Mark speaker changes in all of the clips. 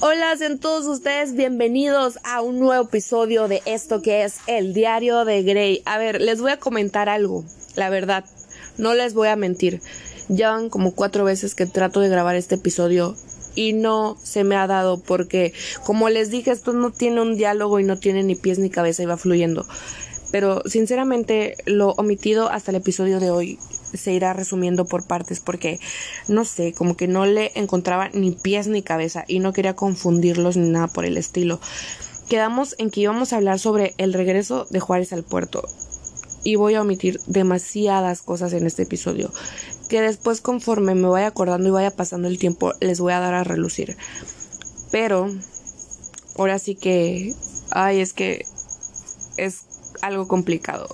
Speaker 1: Hola, sean todos ustedes bienvenidos a un nuevo episodio de esto que es el diario de Grey. A ver, les voy a comentar algo, la verdad, no les voy a mentir. Ya van como cuatro veces que trato de grabar este episodio y no se me ha dado porque, como les dije, esto no tiene un diálogo y no tiene ni pies ni cabeza y va fluyendo. Pero sinceramente lo omitido hasta el episodio de hoy se irá resumiendo por partes porque no sé, como que no le encontraba ni pies ni cabeza y no quería confundirlos ni nada por el estilo. Quedamos en que íbamos a hablar sobre el regreso de Juárez al puerto y voy a omitir demasiadas cosas en este episodio que después conforme me vaya acordando y vaya pasando el tiempo les voy a dar a relucir. Pero ahora sí que ay, es que es algo complicado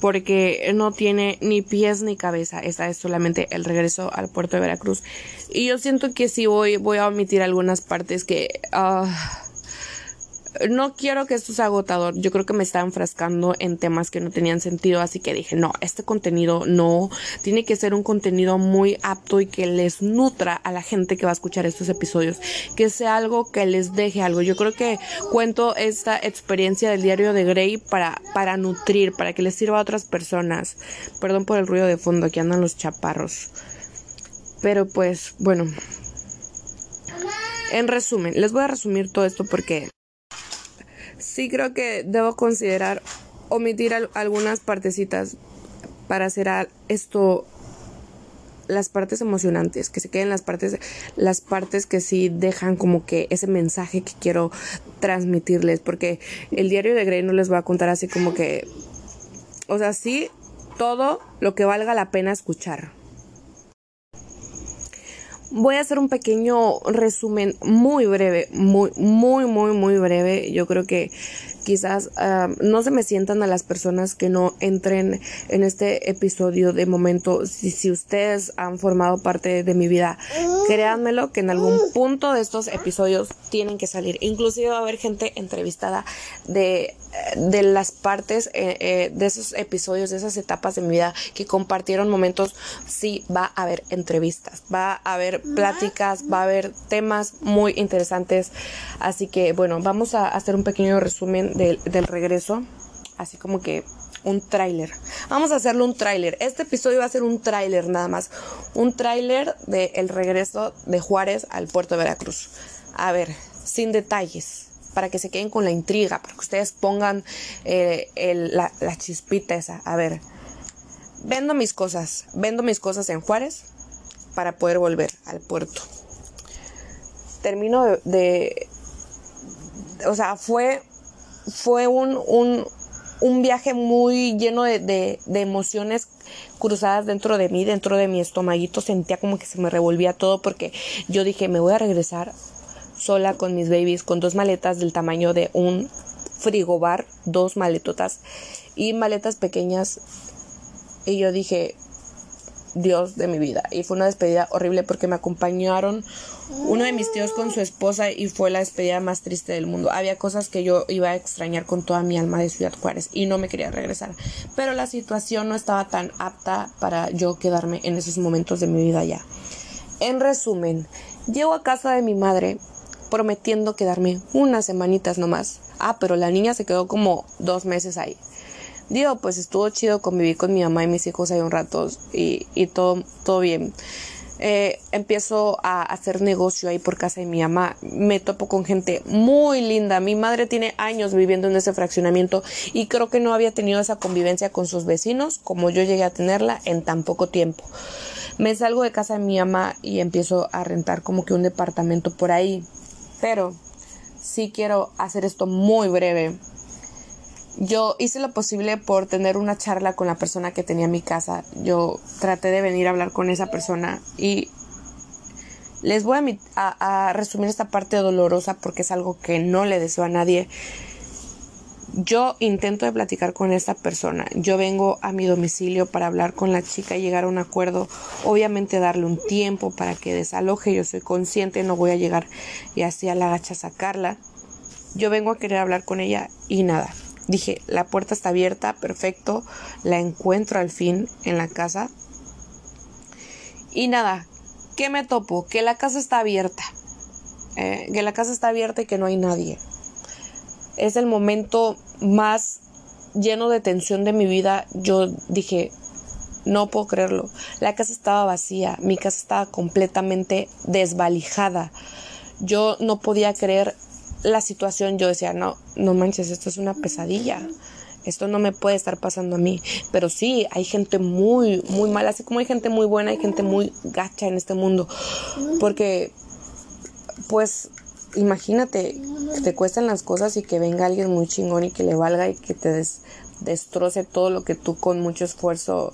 Speaker 1: porque no tiene ni pies ni cabeza. Esta es solamente el regreso al puerto de Veracruz. Y yo siento que sí voy, voy a omitir algunas partes que... Ah, no quiero que esto sea agotador. Yo creo que me estaba enfrascando en temas que no tenían sentido, así que dije, no, este contenido no, tiene que ser un contenido muy apto y que les nutra a la gente que va a escuchar estos episodios, que sea algo que les deje algo. Yo creo que cuento esta experiencia del diario de Grey para, para nutrir, para que les sirva a otras personas. Perdón por el ruido de fondo, aquí andan los chaparros. Pero pues, bueno. En resumen, les voy a resumir todo esto porque sí creo que debo considerar omitir algunas partecitas para hacer esto las partes emocionantes, que se queden las partes, las partes que sí dejan como que ese mensaje que quiero transmitirles, porque el diario de Grey no les voy a contar así como que, o sea, sí, todo lo que valga la pena escuchar. Voy a hacer un pequeño resumen muy breve, muy, muy, muy, muy breve. Yo creo que quizás ah, no se me sientan a las personas que no entren en este episodio de momento. Si, ustedes han formado parte de mi vida, créanmelo que en algún punto de estos episodios tienen que salir. Inclusive va a haber gente entrevistada de, de las partes eh, eh, de esos episodios, de esas etapas de mi vida que compartieron momentos. Sí, va a haber entrevistas, va a haber pláticas, va a haber temas muy interesantes. Así que bueno, vamos a hacer un pequeño resumen del, regreso, así como que un tráiler. Vamos a hacerlo un tráiler. Este episodio va a ser un tráiler nada más. Un tráiler del regreso de Juárez al puerto de Veracruz. A ver, sin detalles, para que se queden con la intriga, para que ustedes pongan eh, la, la, chispita esa. A ver, vendo mis cosas, vendo mis cosas en Juárez para poder volver al puerto. Termino de o sea, fue fue un, un, un viaje muy lleno de, de, de, emociones cruzadas dentro de mí, dentro de mi estomaguito. Sentía como que se me revolvía todo porque yo dije, me voy a regresar sola con mis babies, con dos maletas del tamaño de un frigobar, dos maletotas y maletas pequeñas. Y yo dije, Dios de mi vida. Y fue una despedida horrible porque me acompañaron uno de mis tíos con su esposa y fue la despedida más triste del mundo. Había cosas que yo iba a extrañar con toda mi alma de Ciudad Juárez y no me quería regresar. Pero la situación no estaba tan apta para yo quedarme en esos momentos de mi vida ya. En resumen, llego a casa de mi madre prometiendo quedarme unas semanitas nomás. Ah, pero la niña se quedó como dos meses ahí. Digo, pues estuvo chido convivir con mi mamá y mis hijos ahí un rato y, y todo, todo bien. Eh, empiezo a hacer negocio ahí por casa de mi mamá. Me topo con gente muy linda. Mi madre tiene años viviendo en ese fraccionamiento y creo que no había tenido esa convivencia con sus vecinos como yo llegué a tenerla en tan poco tiempo. Me salgo de casa de mi mamá y empiezo a rentar como que un departamento por ahí. Pero sí quiero hacer esto muy breve yo hice lo posible por tener una charla con la persona que tenía mi casa. Yo traté de venir a hablar con esa persona y les voy a, a, resumir esta parte dolorosa porque es algo que no le deseo a nadie. Yo intento de platicar con esta persona. Yo vengo a mi domicilio para hablar con la chica y llegar a un acuerdo. Obviamente darle un tiempo para que desaloje. Yo soy consciente, no voy a llegar y así a la gacha sacarla. Yo vengo a querer hablar con ella y nada Dije, la puerta está abierta, perfecto, la encuentro al fin en la casa. Y nada, ¿qué me topo? Que la casa está abierta. eh, que la casa está abierta y que no hay nadie. Es el momento más lleno de tensión de mi vida. Yo dije, no puedo creerlo. La casa estaba vacía, mi casa estaba completamente desvalijada. Yo no podía creer la situación. Yo decía, no, no manches, esto es una pesadilla. Esto no me puede estar pasando a mí. Pero sí, hay gente muy, muy mala. Así como hay gente muy buena, hay gente muy gacha en este mundo. Porque, pues, imagínate que te cuestan las cosas y que venga alguien muy chingón y que le valga y que te destroce todo lo que tú con mucho esfuerzo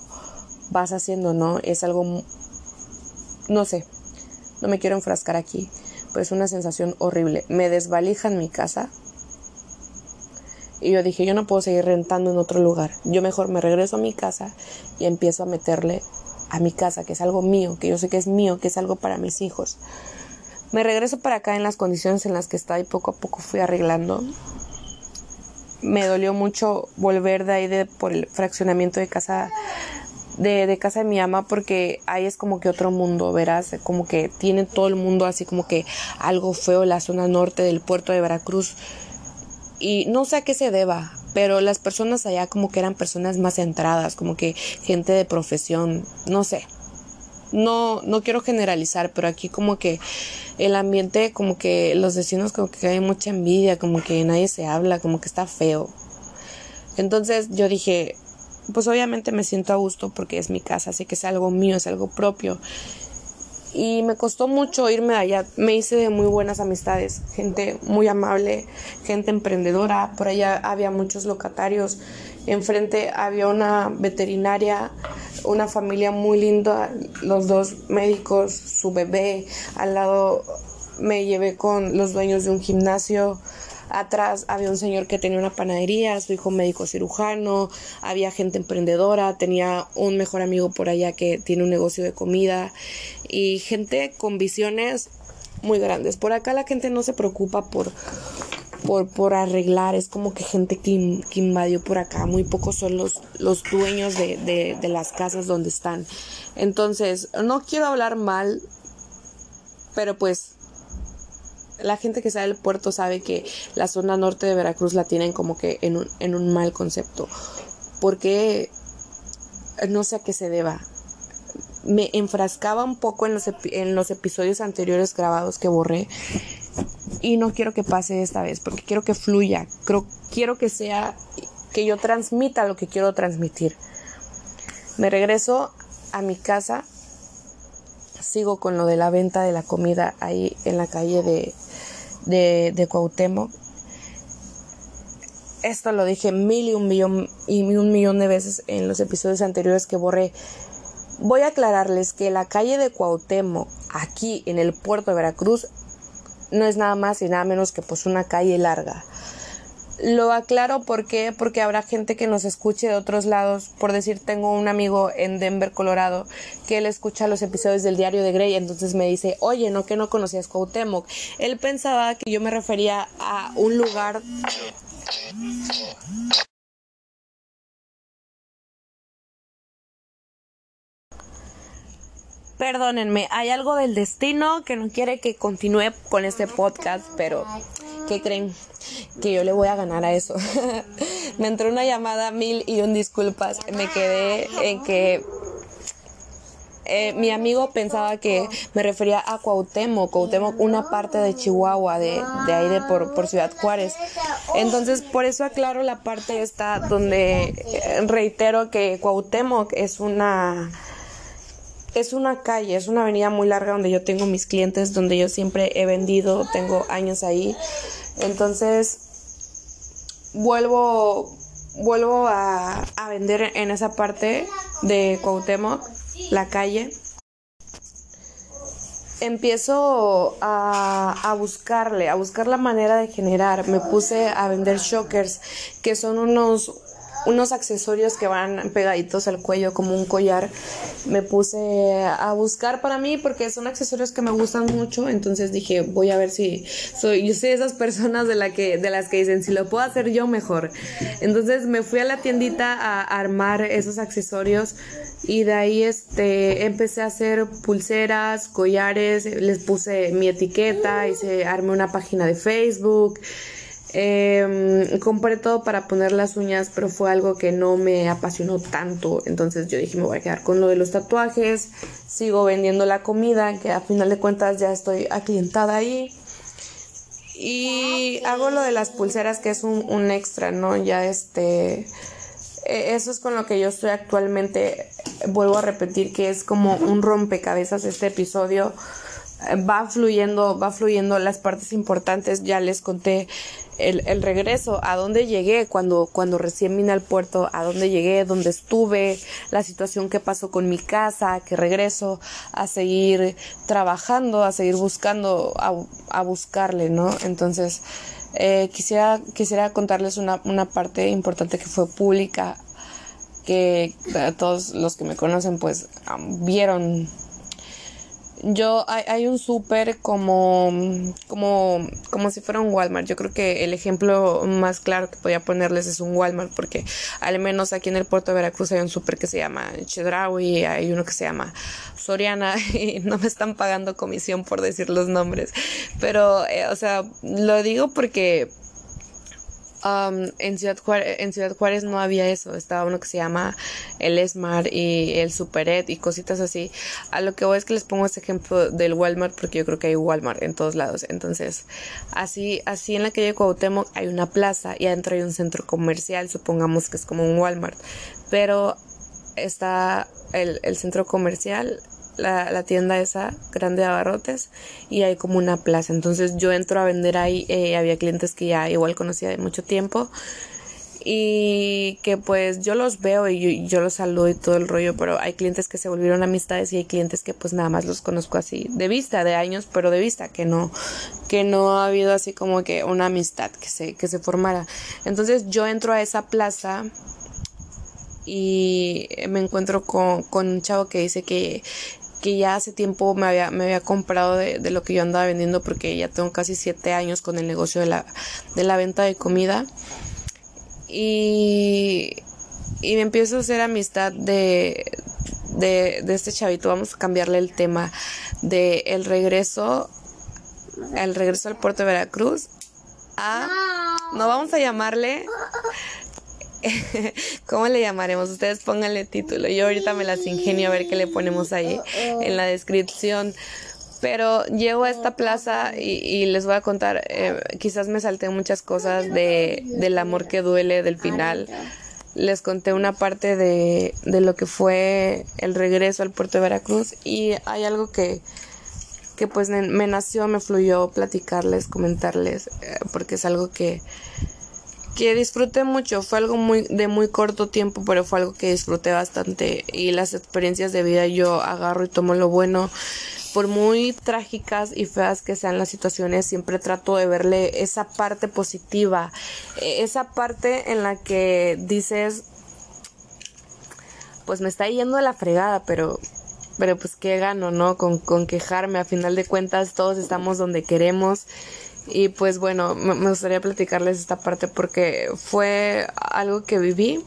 Speaker 1: vas haciendo, ¿no? Es algo, no sé, no me quiero enfrascar aquí, pero es una sensación horrible. Me desvalijan mi casa. Y yo dije, yo no puedo seguir rentando en otro lugar. Yo mejor me regreso a mi casa y empiezo a meterle a mi casa, que es algo mío, que yo sé que es mío, que es algo para mis hijos. Me regreso para acá en las condiciones en las que estaba y poco a poco fui arreglando. Me dolió mucho volver de ahí de, por el fraccionamiento de casa de, de, casa de mi ama porque ahí es como que otro mundo, verás, como que tiene todo el mundo así como que algo feo la zona norte del puerto de Veracruz y no sé a qué se deba, pero las personas allá como que eran personas más centradas, como que gente de profesión, no sé. No, no quiero generalizar, pero aquí como que el ambiente, como que los vecinos como que hay mucha envidia, como que nadie se habla, como que está feo. Entonces yo dije, pues obviamente me siento a gusto porque es mi casa, así que es algo mío, es algo propio. Y me costó mucho irme allá, me hice de muy buenas amistades, gente muy amable, gente emprendedora, por allá había muchos locatarios, enfrente había una veterinaria, una familia muy linda, los dos médicos, su bebé, al lado me llevé con los dueños de un gimnasio, Atrás había un señor que tenía una panadería, su hijo médico cirujano, había gente emprendedora, tenía un mejor amigo por allá que tiene un negocio de comida y gente con visiones muy grandes. Por acá la gente no se preocupa por por, por arreglar, es como que gente que, invadió por acá, muy pocos son los, los dueños de, de las casas donde están. Entonces, no quiero hablar mal, pero pues la gente que sabe del puerto sabe que la zona norte de Veracruz la tienen como que en un, en un mal concepto. Porque no sé a qué se deba. Me enfrascaba un poco en los, en los episodios anteriores grabados que borré. Y no quiero que pase esta vez, porque quiero que fluya. Creo, quiero que sea, que yo transmita lo que quiero transmitir. Me regreso a mi casa sigo con lo de la venta de la comida ahí en la calle de, de, Cuauhtémoc. Esto lo dije mil y un millón y un millón de veces en los episodios anteriores que borré. Voy a aclararles que la calle de Cuauhtémoc, aquí en el puerto de Veracruz, no es nada más y nada menos que pues una calle larga. Lo aclaro porque porque habrá gente que nos escuche de otros lados. Por decir, tengo un amigo en Denver, Colorado, que él escucha los episodios del Diario de Grey, entonces me dice, "Oye, no que no conocías Cuauhtémoc." Él pensaba que yo me refería a un lugar Perdónenme, hay algo del destino que no quiere que continúe con este podcast, pero ¿qué creen? Que yo le voy a ganar a eso. me entró una llamada mil y un disculpas. Me quedé en que eh, mi amigo pensaba que me refería a Cuauhtémoc, Cuauhtémoc, una parte de Chihuahua, de, de ahí de por, Ciudad Juárez. Entonces, por eso aclaro la parte esta donde eh, reitero que Cuauhtémoc es una es una calle, es una avenida muy larga donde yo tengo mis clientes, donde yo siempre he vendido, tengo años ahí. Entonces, vuelvo, vuelvo a, a vender en esa parte de Cuauhtémoc, la calle. Empiezo a, a buscarle, a buscar la manera de generar. Me puse a vender shockers, que son unos unos accesorios que van pegaditos al cuello como un collar. Me puse a buscar para mí porque son accesorios que me gustan mucho, entonces dije, voy a ver si soy yo soy de esas personas de la que de las que dicen, si lo puedo hacer yo mejor. Entonces me fui a la tiendita a armar esos accesorios y de ahí este empecé a hacer pulseras, collares, les puse mi etiqueta, hice armé una página de Facebook. Eh, compré todo para poner las uñas, pero fue algo que no me apasionó tanto. Entonces yo dije, me voy a quedar con lo de los tatuajes. Sigo vendiendo la comida, que a final de cuentas ya estoy aclientada ahí. Y hago lo de las pulseras, que es un, un extra, ¿no? Ya este. E, eso es con lo que yo estoy actualmente. Vuelvo a repetir que es como un rompecabezas este episodio va fluyendo, va fluyendo las partes importantes. Ya les conté el, el, regreso, a dónde llegué cuando, cuando recién vine al puerto, a dónde llegué, dónde estuve, la situación que pasó con mi casa, que regreso a seguir trabajando, a seguir buscando, a, a buscarle, ¿no? Entonces, eh, quisiera, quisiera contarles una, una parte importante que fue pública, que todos los que me conocen pues vieron yo hay, hay un súper como, como, como si fuera un Walmart. Yo creo que el ejemplo más claro que podía ponerles es un Walmart, porque al menos aquí en el puerto de Veracruz hay un súper que se llama Chedraui, hay uno que se llama Soriana, y no me están pagando comisión por decir los nombres. Pero, eh, o sea, lo digo porque en, Ciudad Juárez, en Ciudad Juárez no había eso, estaba uno que se llama el Smart y el Superet y cositas así. A lo que voy es que les pongo este ejemplo del Walmart porque yo creo que hay Walmart en todos lados. Entonces, así, así en la calle Cuauhtémoc hay una plaza y adentro hay un centro comercial, supongamos que es como un Walmart. Pero está el, el centro comercial la, la, tienda esa grande de abarrotes y hay como una plaza. Entonces yo entro a vender ahí, eh, había clientes que ya igual conocía de mucho tiempo y que pues yo los veo y yo, los saludo y todo el rollo, pero hay clientes que se volvieron amistades y hay clientes que pues nada más los conozco así de vista, de años, pero de vista, que no, que no ha habido así como que una amistad que se, que se formara. Entonces yo entro a esa plaza y me encuentro con, con un chavo que dice que que ya hace tiempo me había, me había comprado de, de, lo que yo andaba vendiendo porque ya tengo casi siete años con el negocio de la, de la venta de comida. Y, y me empiezo a hacer amistad de, de, de este chavito. Vamos a cambiarle el tema de el regreso, el regreso al puerto de Veracruz a, no vamos a llamarle ¿Cómo le llamaremos? Ustedes pónganle título. Yo ahorita me las ingenio a ver qué le ponemos ahí en la descripción. Pero llego a esta plaza y, les voy a contar, eh, quizás me salté muchas cosas de, del amor que duele del final. Les conté una parte de, de lo que fue el regreso al puerto de Veracruz y hay algo que, que pues me nació, me fluyó platicarles, comentarles, eh, porque es algo que, que disfruté mucho, fue algo muy de muy corto tiempo, pero fue algo que disfruté bastante. Y las experiencias de vida yo agarro y tomo lo bueno. Por muy trágicas y feas que sean las situaciones, siempre trato de verle esa parte positiva, e, esa parte en la que dices, pues me está yendo de la fregada, pero pero pues qué gano, ¿no? Con, con quejarme, a final de cuentas todos estamos donde queremos y pues bueno, me gustaría platicarles esta parte porque fue algo que viví,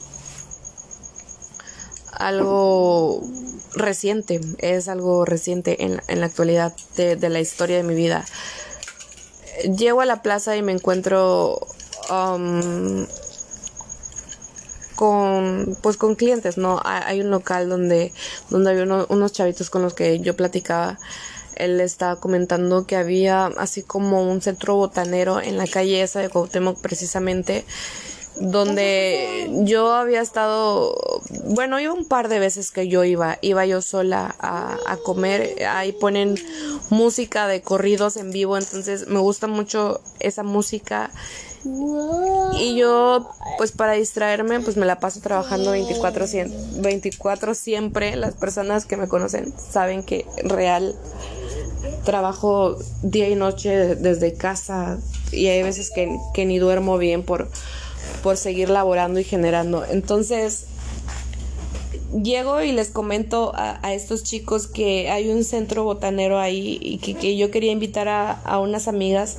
Speaker 1: algo reciente, es algo reciente en, en la actualidad de, la historia de mi vida. Llego a la plaza y me encuentro um, con pues con clientes, ¿no? Hay un local donde, donde había unos chavitos con los que yo platicaba él estaba comentando que había así como un centro botanero en la calle esa de Cuauhtémoc precisamente donde yo había estado, bueno, iba un par de veces que yo iba, iba yo sola a, comer, ahí ponen música de corridos en vivo, entonces me gusta mucho esa música. Y yo, pues para distraerme, pues me la paso trabajando 24, 24 siempre, las personas que me conocen saben que real trabajo día y noche desde casa y hay veces que, que ni duermo bien por, por seguir laborando y generando. Entonces, llego y les comento a, estos chicos que hay un centro botanero ahí y que, yo quería invitar a, a, unas amigas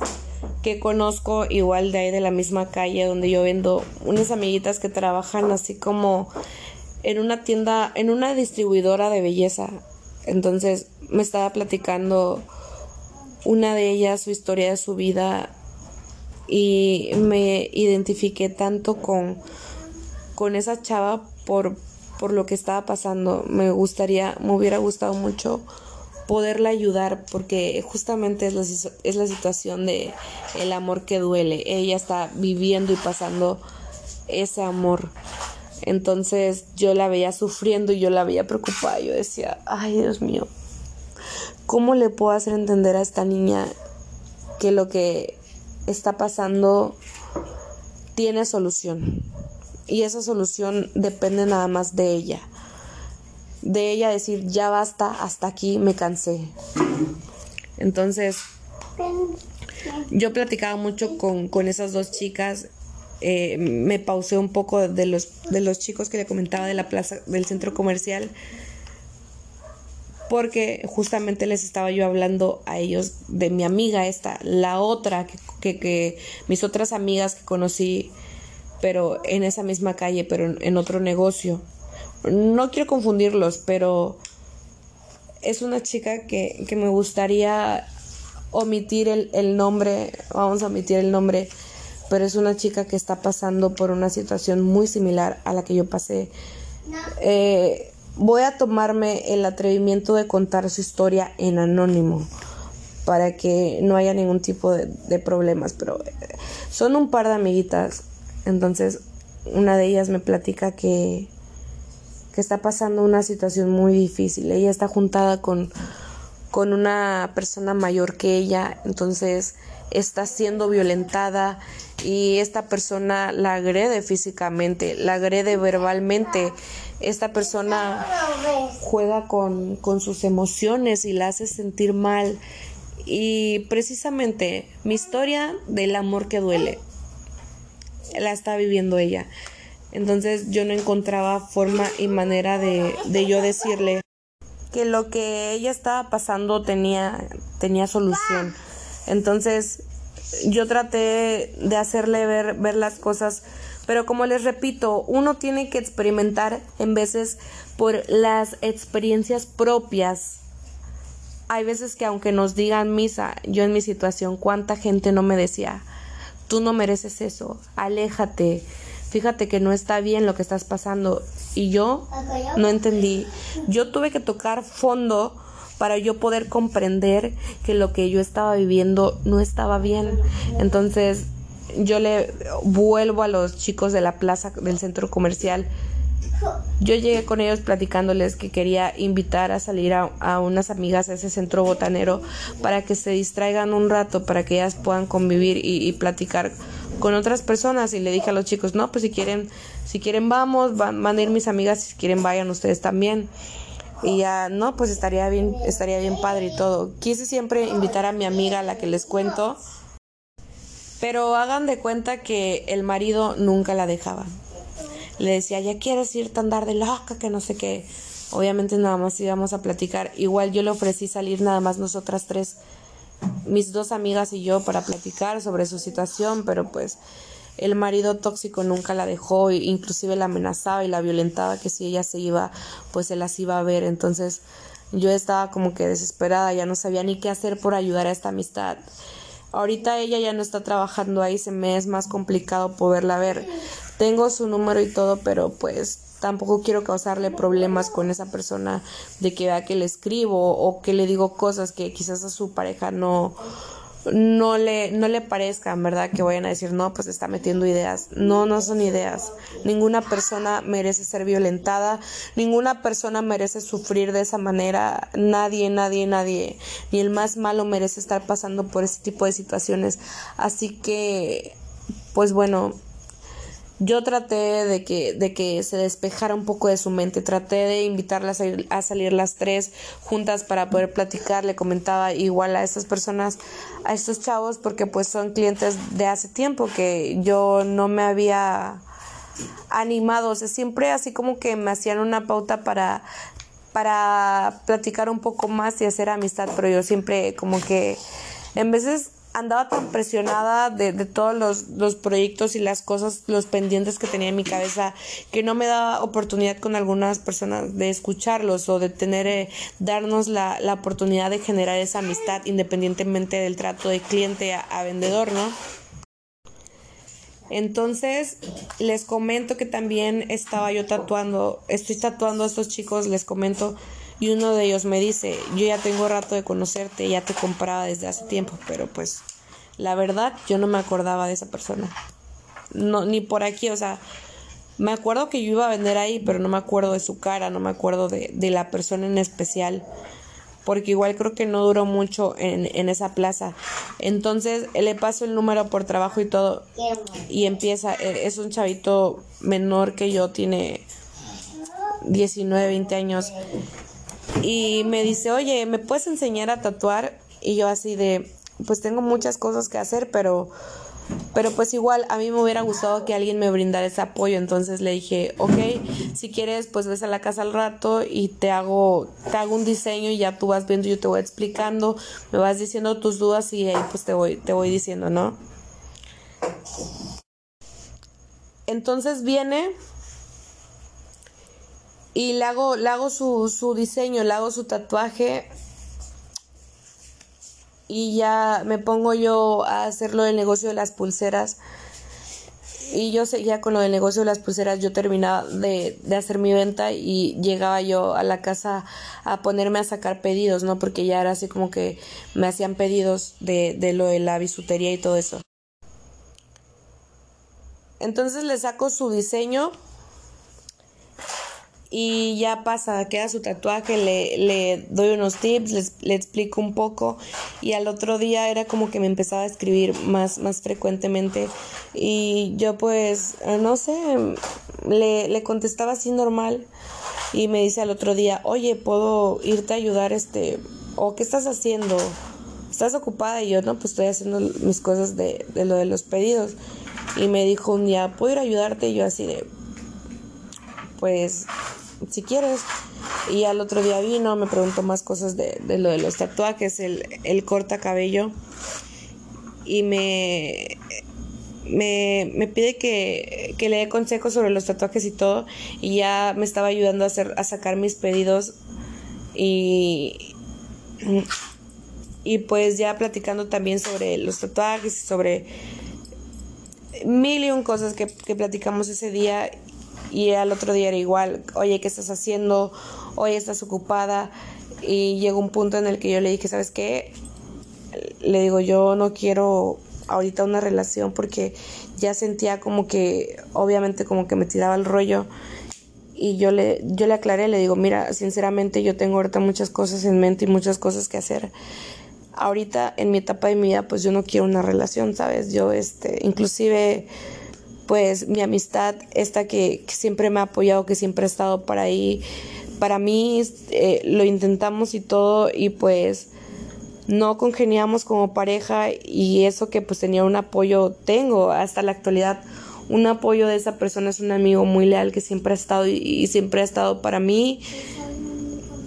Speaker 1: que conozco igual de ahí de la misma calle donde yo vendo unas amiguitas que trabajan así como en una tienda, en una distribuidora de belleza. Entonces me estaba platicando una de ellas su historia de su vida y me identifiqué tanto con, con esa chava por, por lo que estaba pasando. Me gustaría, me hubiera gustado mucho poderla ayudar porque justamente es la, es la situación de el amor que duele. Ella está viviendo y pasando ese amor. Entonces yo la veía sufriendo y yo la veía preocupada. Yo decía, ay Dios mío, ¿cómo le puedo hacer entender a esta niña que lo que está pasando tiene solución? Y esa solución depende nada más de ella. De ella decir, ya basta, hasta aquí me cansé. Entonces, yo platicaba mucho con, con esas dos chicas eh, me pausé un poco de los, de los chicos que le comentaba de la plaza del centro comercial porque justamente les estaba yo hablando a ellos de mi amiga esta, la otra que, que, mis otras amigas que conocí, pero en esa misma calle, pero en, otro negocio. No quiero confundirlos, pero es una chica que, que me gustaría omitir el, el nombre, vamos a omitir el nombre pero es una chica que está pasando por una situación muy similar a la que yo pasé. Eh, voy a tomarme el atrevimiento de contar su historia en anónimo para que no haya ningún tipo de, problemas, pero eh, son un par de amiguitas, entonces una de ellas me platica que, que está pasando una situación muy difícil. Ella está juntada con, con una persona mayor que ella, entonces está siendo violentada y esta persona la agrede físicamente, la agrede verbalmente. Esta persona juega con, con sus emociones y la hace sentir mal. Y precisamente mi historia del amor que duele la está viviendo ella. Entonces yo no encontraba forma y manera de, de yo decirle que lo que ella estaba pasando tenía, tenía solución. Entonces yo traté de hacerle ver, ver las cosas, pero como les repito, uno tiene que experimentar en veces por las experiencias propias. Hay veces que aunque nos digan misa, yo en mi situación, cuánta gente no me decía, tú no mereces eso, aléjate, fíjate que no está bien lo que estás pasando. Y yo no entendí. Yo tuve que tocar fondo para yo poder comprender que lo que yo estaba viviendo no estaba bien. Entonces yo le vuelvo a los chicos de la plaza del centro comercial. Yo llegué con ellos platicándoles que quería invitar a salir a, unas amigas a ese centro botanero para que se distraigan un rato, para que ellas puedan convivir y, platicar con otras personas. Y le dije a los chicos, no, pues si quieren, si quieren vamos, van, van a ir mis amigas, si quieren vayan ustedes también y ya no pues estaría bien estaría bien padre y todo. Quise siempre invitar a mi amiga a la que les cuento pero hagan de cuenta que el marido nunca la dejaba. Le decía ya quieres ir tan andar de loca que no sé qué obviamente nada más íbamos a platicar. Igual yo le ofrecí salir nada más nosotras tres mis dos amigas y yo para platicar sobre su situación pero pues el marido tóxico nunca la dejó, inclusive la amenazaba y la violentaba que si ella se iba, pues se las iba a ver. Entonces yo estaba como que desesperada, ya no sabía ni qué hacer por ayudar a esta amistad. Ahorita ella ya no está trabajando ahí, se me es más complicado poderla ver. Tengo su número y todo, pero pues tampoco quiero causarle problemas con esa persona de que vea que le escribo o que le digo cosas que quizás a su pareja no no le, no le parezcan, ¿verdad? Que vayan a decir, no, pues está metiendo ideas. No, no son ideas. Ninguna persona merece ser violentada, ninguna persona merece sufrir de esa manera. Nadie, nadie, nadie, ni el más malo merece estar pasando por ese tipo de situaciones. Así que, pues bueno, yo traté de que, de que se despejara un poco de su mente, traté de invitarla a salir, las tres juntas para poder platicar, le comentaba igual a estas personas, a estos chavos, porque pues son clientes de hace tiempo que yo no me había animado, o sea, siempre así como que me hacían una pauta para para platicar un poco más y hacer amistad, pero yo siempre como que en veces andaba tan presionada de, de todos los, los, proyectos y las cosas, los pendientes que tenía en mi cabeza, que no me daba oportunidad con algunas personas de escucharlos o de tener, eh, darnos la, la, oportunidad de generar esa amistad independientemente del trato de cliente a, a vendedor, ¿no? Entonces, les comento que también estaba yo tatuando, estoy tatuando a estos chicos, les comento, y uno de ellos me dice, yo ya tengo rato de conocerte, ya te compraba desde hace tiempo, pero pues la verdad yo no me acordaba de esa persona. No, ni por aquí, o sea, me acuerdo que yo iba a vender ahí, pero no me acuerdo de su cara, no me acuerdo de, de la persona en especial, porque igual creo que no duró mucho en, en esa plaza. Entonces le paso el número por trabajo y todo, y empieza, e, es un chavito menor que yo, tiene 19, 20 años, y me dice, oye, ¿me puedes enseñar a tatuar? Y yo así de, pues tengo muchas cosas que hacer, pero, pero pues igual a mí me hubiera gustado que alguien me brindara ese apoyo. Entonces le dije, ok, si quieres, pues ves a la casa al rato y te hago, te hago un diseño y ya tú vas viendo, yo te voy explicando, me vas diciendo tus dudas y ahí pues te voy, te voy diciendo, ¿no? Entonces viene y le hago, le hago su, su diseño, le hago su tatuaje y ya me pongo yo a hacerlo del negocio de las pulseras. Y yo seguía con lo del negocio de las pulseras, yo terminaba de, de, hacer mi venta y llegaba yo a la casa a ponerme a sacar pedidos, ¿no? Porque ya era así como que me hacían pedidos de, de lo de la bisutería y todo eso. Entonces le saco su diseño y ya pasa, queda su tatuaje, le, le doy unos tips, le explico un poco y al otro día era como que me empezaba a escribir más, más frecuentemente y yo pues, no sé, le, le contestaba así normal y me dice al otro día, oye, ¿puedo irte a ayudar este? ¿O qué estás haciendo? ¿Estás ocupada? Y yo, no, pues estoy haciendo mis cosas de, de lo de los pedidos. Y me dijo un día, ¿puedo ir a ayudarte? Y yo así de, pues si quieres. Y al otro día vino, me preguntó más cosas de, de lo de los tatuajes, el, el corta cabello. Y me, me, me pide que, que, le dé consejos sobre los tatuajes y todo. Y ya me estaba ayudando a, hacer, a sacar mis pedidos. Y, y pues ya platicando también sobre los tatuajes, sobre mil y un cosas que, que platicamos ese día y al otro día era igual, oye, ¿qué estás haciendo? Oye, estás ocupada. Y llegó un punto en el que yo le dije, ¿sabes qué? Le digo, yo no quiero ahorita una relación porque ya sentía como que, obviamente como que me tiraba el rollo. Y yo le, yo le aclaré, le digo, mira, sinceramente yo tengo ahorita muchas cosas en mente y muchas cosas que hacer. Ahorita en mi etapa de mi vida, pues yo no quiero una relación, ¿sabes? Yo, este, inclusive pues mi amistad, esta que, siempre me ha apoyado, que siempre ha estado para ahí, para mí eh, lo intentamos y todo y pues no congeniamos como pareja y eso que pues tenía un apoyo, tengo hasta la actualidad un apoyo de esa persona, es un amigo muy leal que siempre ha estado y siempre ha estado para mí.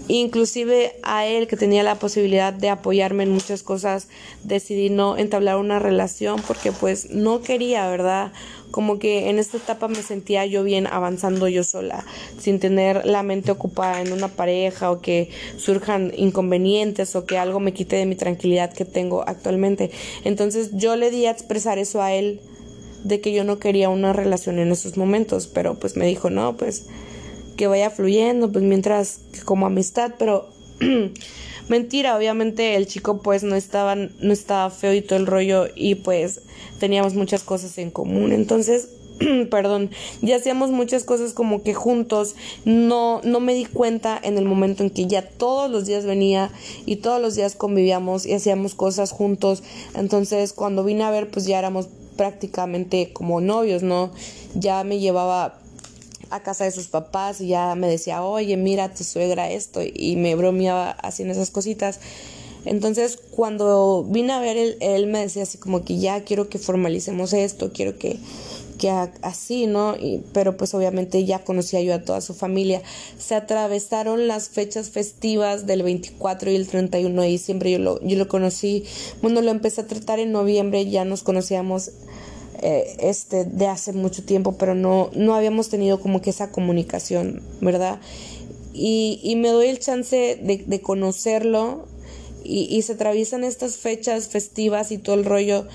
Speaker 1: Inclusive a él que tenía la posibilidad de apoyarme en muchas cosas decidí no entablar una relación porque pues no quería verdad como que en esta etapa me sentía yo bien avanzando yo sola sin tener la mente ocupada en una pareja o que surjan inconvenientes o que algo me quite de mi tranquilidad que tengo actualmente. Entonces yo le di a expresar eso a él de que yo no quería una relación en esos momentos pero pues me dijo no pues que vaya fluyendo, pues mientras como amistad, pero mentira, obviamente el chico pues no estaba, no estaba feo y todo el rollo y pues teníamos muchas cosas en común, entonces perdón, ya hacíamos muchas cosas como que juntos, no, no me di cuenta en el momento en que ya todos los días venía y todos los días convivíamos y hacíamos cosas juntos, entonces cuando vine a ver pues ya éramos prácticamente como novios, ¿no? Ya me llevaba a casa de sus papás y ya me decía, oye, mira tu suegra esto y me bromeaba haciendo esas cositas. Entonces, cuando vine a ver él, él me decía así como que ya quiero que formalicemos esto, quiero que, que así, ¿no? Y, pero pues obviamente ya conocía yo a toda su familia. Se atravesaron las fechas festivas del 24 y el 31 de diciembre, yo lo, yo lo conocí, bueno, lo empecé a tratar en noviembre, ya nos conocíamos eh, este de hace mucho tiempo, pero no, no habíamos tenido como que esa comunicación, ¿verdad? Y, y me doy el chance de, de conocerlo y, se atraviesan estas fechas festivas y todo el rollo,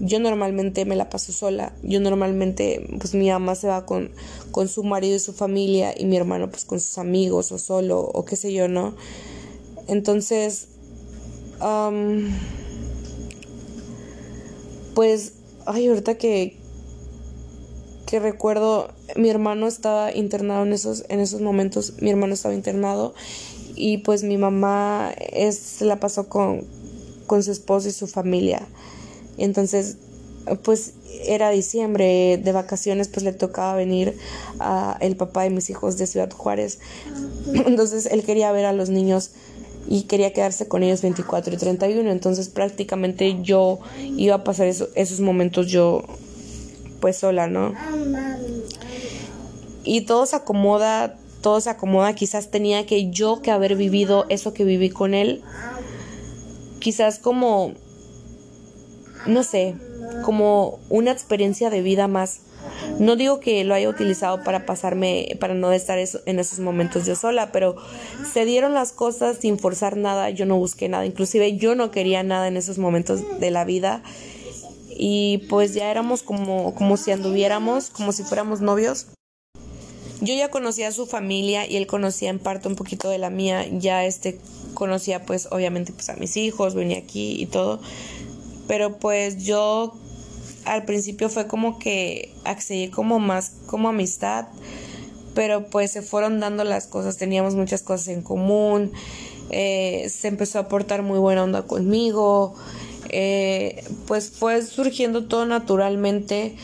Speaker 1: yo normalmente me la paso sola. Yo normalmente, pues mi mamá se va con, con su marido y su familia y mi hermano pues con sus amigos o solo o qué sé yo, ¿no? Entonces, pues, ay, ahorita que, que recuerdo, mi hermano estaba internado en esos, en esos momentos, mi hermano estaba internado y pues mi mamá es, la pasó con, con su esposo y su familia. Entonces, pues era diciembre de vacaciones, pues le tocaba venir a el papá de mis hijos de Ciudad Juárez. Entonces él quería ver a los niños y quería quedarse con ellos 24 y 31. Entonces prácticamente yo iba a pasar esos momentos yo pues sola, ¿no? Y todo se acomoda todo se acomoda, quizás tenía que yo que haber vivido eso que viví con él, quizás como, no sé, como una experiencia de vida más. No digo que lo haya utilizado para pasarme, para no estar en esos momentos yo sola, pero se dieron las cosas sin forzar nada, yo no busqué nada, inclusive yo no quería nada en esos momentos de la vida. Y pues ya éramos como, como si anduviéramos, como si fuéramos novios. Yo ya conocía a su familia y él conocía en parte un poquito de la mía, ya este conocía pues obviamente pues a mis hijos, venía aquí y todo, pero pues yo al principio fue como que accedí como más como amistad, pero pues se fueron dando las cosas, teníamos muchas cosas en común, eh, se empezó a portar muy buena onda conmigo, eh, pues fue surgiendo todo naturalmente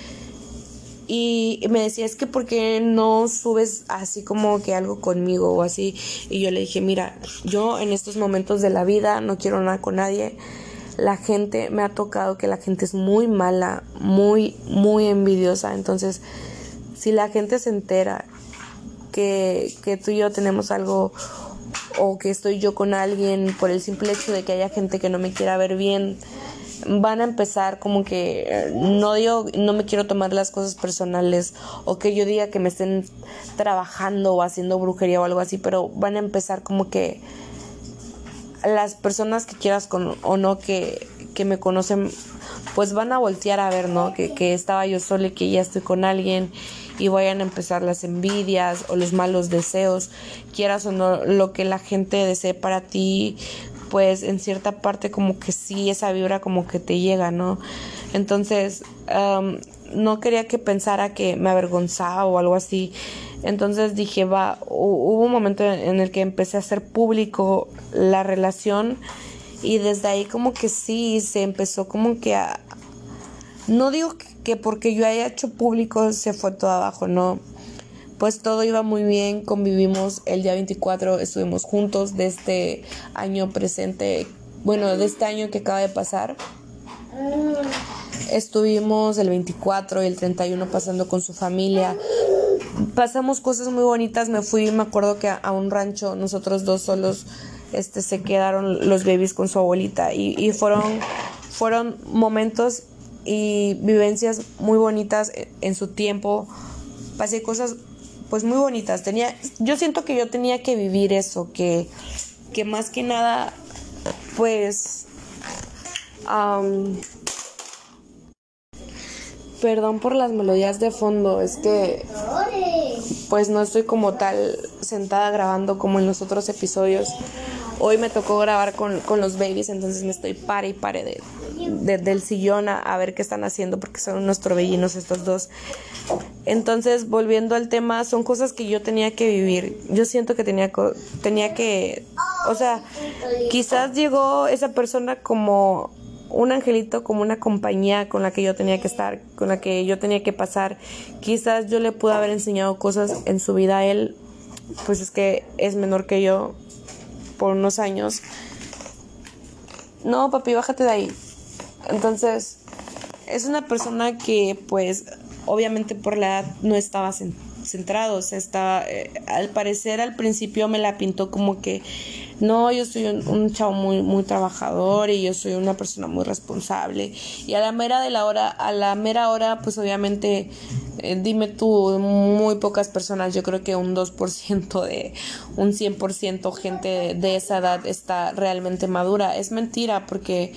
Speaker 1: y me decía, es que ¿por qué no subes así como que algo conmigo o así? Y yo le dije, mira, yo en estos momentos de la vida no quiero nada con nadie. La gente, me ha tocado que la gente es muy mala, muy, muy envidiosa. Entonces, si la gente se entera que, que tú y yo tenemos algo o que estoy yo con alguien por el simple hecho de que haya gente que no me quiera ver bien, van a empezar como que eh, no digo no me quiero tomar las cosas personales o que yo diga que me estén trabajando o haciendo brujería o algo así, pero van a empezar como que las personas que quieras con, o no que, que me conocen pues van a voltear a ver, ¿no? Que, que estaba yo sola y que ya estoy con alguien y vayan a empezar las envidias o los malos deseos, quieras o no, lo que la gente desee para ti, pues en cierta parte como que sí, esa vibra como que te llega, ¿no? Entonces, no quería que pensara que me avergonzaba o algo así. Entonces dije, va, hubo un momento en el que empecé a hacer público la relación y desde ahí como que sí, se empezó como que a... No digo que porque yo haya hecho público se fue todo abajo, no pues todo iba muy bien, convivimos el día 24, estuvimos juntos de este año presente, bueno, de este año que acaba de pasar. Estuvimos el 24 y el 31 pasando con su familia. Pasamos cosas muy bonitas, me fui, me acuerdo que a, un rancho, nosotros dos solos, este, se quedaron los babies con su abuelita y, y fueron, fueron momentos y vivencias muy bonitas en su tiempo. Pasé cosas pues muy bonitas. Tenía, yo siento que yo tenía que vivir eso, que, que más que nada, pues, perdón por las melodías de fondo, es que, pues no estoy como tal sentada grabando como en los otros episodios. Hoy me tocó grabar con, los babies, entonces me estoy pare y pare de, del sillón a, ver qué están haciendo porque son unos torbellinos estos dos. Entonces, volviendo al tema, son cosas que yo tenía que vivir. Yo siento que tenía, tenía que, o sea, quizás llegó esa persona como un angelito como una compañía con la que yo tenía que estar, con la que yo tenía que pasar. Quizás yo le pude haber enseñado cosas en su vida a él, pues es que es menor que yo por unos años. No, papi, bájate de ahí. Entonces, es una persona que pues obviamente por la edad no estaba centrado, o sea, estaba, eh, al parecer al principio me la pintó como que no, yo soy un, chavo muy, muy trabajador y yo soy una persona muy responsable. Y a la mera de la hora, a la mera hora, pues obviamente, eh, dime tú, muy pocas personas, yo creo que un 2% de un 100% gente de esa edad está realmente madura. Es mentira porque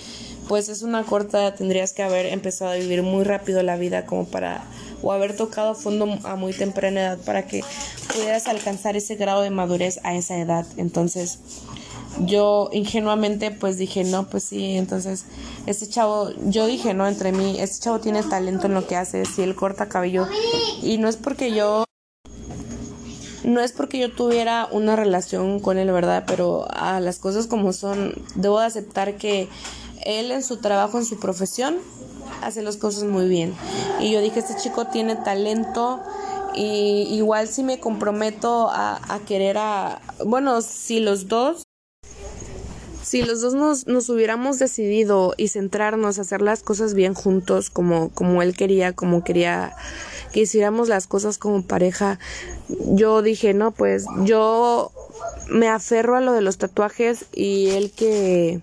Speaker 1: pues es una corta, tendrías que haber empezado a vivir muy rápido la vida como para o haber tocado fondo a muy temprana edad para que pudieras alcanzar ese grado de madurez a esa edad. Entonces, yo ingenuamente pues dije, no, pues sí, entonces este chavo, yo dije, no, entre mí, este chavo tiene talento en lo que hace, si él corta cabello y no es porque yo no es porque yo tuviera una relación con él, ¿verdad? Pero a las cosas como son, debo de aceptar que él en su trabajo, en su profesión, hace las cosas muy bien. Y yo dije, este chico tiene talento y igual si me comprometo a, a querer a, bueno, si los dos si los dos nos, nos, hubiéramos decidido y centrarnos a hacer las cosas bien juntos, como, como él quería, como quería que hiciéramos las cosas como pareja, yo dije, no, pues yo me aferro a lo de los tatuajes y él que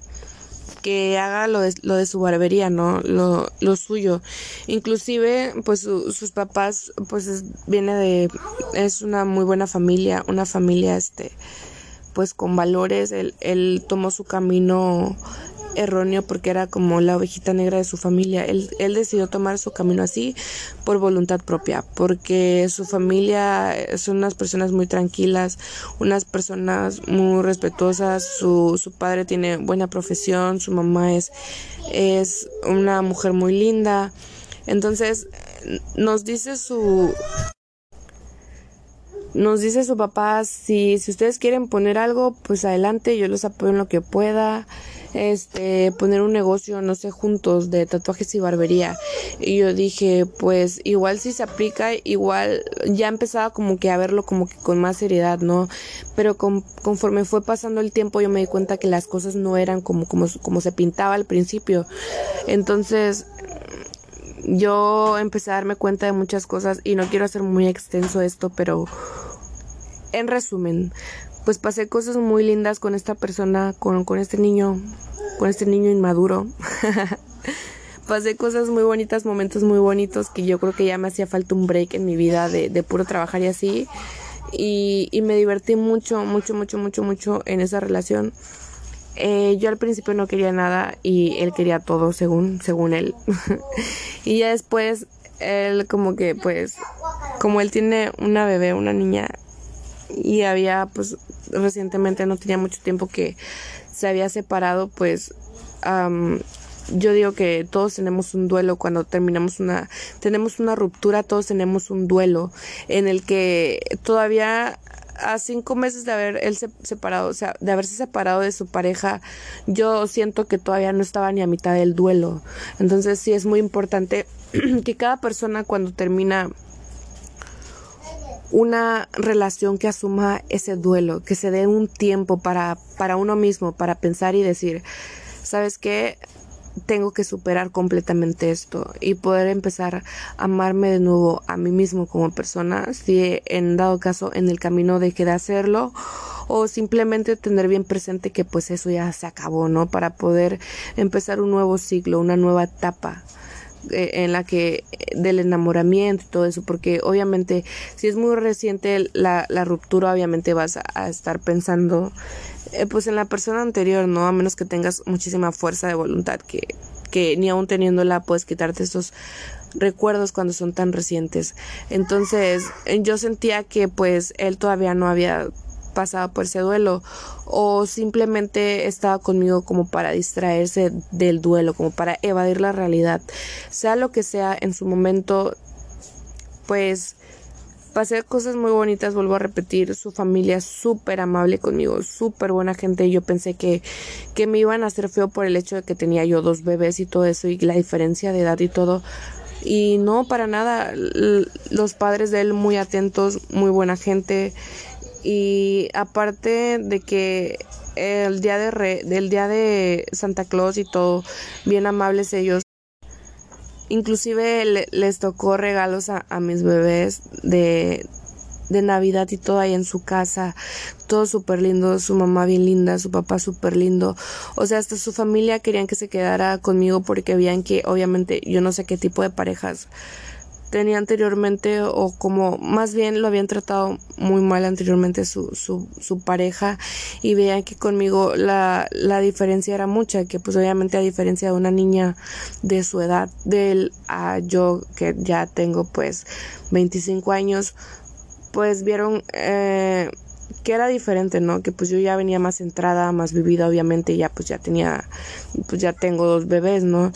Speaker 1: que haga lo de, lo de su barbería, ¿no? Lo, lo suyo. Inclusive, pues sus papás, pues viene de, es una muy buena familia, una familia, este, pues con valores. Él, él tomó su camino erróneo porque era como la ovejita negra de su familia. Él, él decidió tomar su camino así por voluntad propia, porque su familia son unas personas muy tranquilas, unas personas muy respetuosas, su, su padre tiene buena profesión, su mamá es, es una mujer muy linda. Entonces, nos dice su nos dice su papá si, si ustedes quieren poner algo pues adelante yo los apoyo en lo que pueda este, poner un negocio, no sé, juntos de tatuajes y barbería. Y yo dije, pues igual si se aplica, igual ya empezaba como que a verlo como que con más seriedad, ¿no? Pero conforme fue pasando el tiempo yo me di cuenta que las cosas no eran como, como, como se pintaba al principio. Entonces, yo empecé a darme cuenta de muchas cosas y no quiero hacer muy extenso esto, pero en resumen, pues pasé cosas muy lindas con esta persona, con, con este niño, con este niño inmaduro. pasé cosas muy bonitas, momentos muy bonitos que yo creo que ya me hacía falta un break en mi vida de, de puro trabajar y así. Y, y, me divertí mucho, mucho, mucho, mucho, mucho en esa relación. Eh, yo al principio no quería nada y él quería todo según, según él. y ya después él como que pues, como él tiene una bebé, una niña, y había pues recientemente no tenía mucho tiempo que se había separado pues yo digo que todos tenemos un duelo cuando terminamos una tenemos una ruptura todos tenemos un duelo en el que todavía a cinco meses de haber él separado, o sea, de haberse separado de su pareja, yo siento que todavía no estaba ni a mitad del duelo. Entonces sí es muy importante que cada persona cuando termina una relación que asuma ese duelo, que se dé un tiempo para, para uno mismo, para pensar y decir, ¿sabes qué? Tengo que superar completamente esto y poder empezar a amarme de nuevo a mí mismo como persona, si en dado caso en el camino dejé de hacerlo o simplemente tener bien presente que pues eso ya se acabó, ¿no? Para poder empezar un nuevo ciclo, una nueva etapa eh, en la que del enamoramiento y todo eso, porque obviamente si es muy reciente la, la ruptura, obviamente vas a, estar pensando eh, pues en la persona anterior, ¿no? A menos que tengas muchísima fuerza de voluntad que, que ni aún teniéndola puedes quitarte estos recuerdos cuando son tan recientes. Entonces yo sentía que pues él todavía no había pasaba por ese duelo o simplemente estaba conmigo como para distraerse del duelo, como para evadir la realidad. Sea lo que sea, en su momento, pues pasé cosas muy bonitas, vuelvo a repetir, su familia súper amable conmigo, súper buena gente. Yo pensé que, que me iban a hacer feo por el hecho de que tenía yo dos bebés y todo eso y la diferencia de edad y todo. Y no, para nada, los padres de él muy atentos, muy buena gente. Y aparte de que el día de re, del día de Santa Claus y todo, bien amables ellos. Inclusive les tocó regalos a, mis bebés de, de Navidad y todo ahí en su casa, todo súper lindo, su mamá bien linda, su papá súper lindo, o sea, hasta su familia querían que se quedara conmigo porque veían que obviamente yo no sé qué tipo de parejas tenía anteriormente o como más bien lo habían tratado muy mal anteriormente su, su, su pareja y veían que conmigo la, la diferencia era mucha, que pues obviamente a diferencia de una niña de su edad, de él a yo que ya tengo pues 25 años, pues vieron eh, que era diferente, ¿no? Que pues yo ya venía más centrada, más vivida, obviamente, ya pues ya tenía, pues ya tengo dos bebés, ¿no?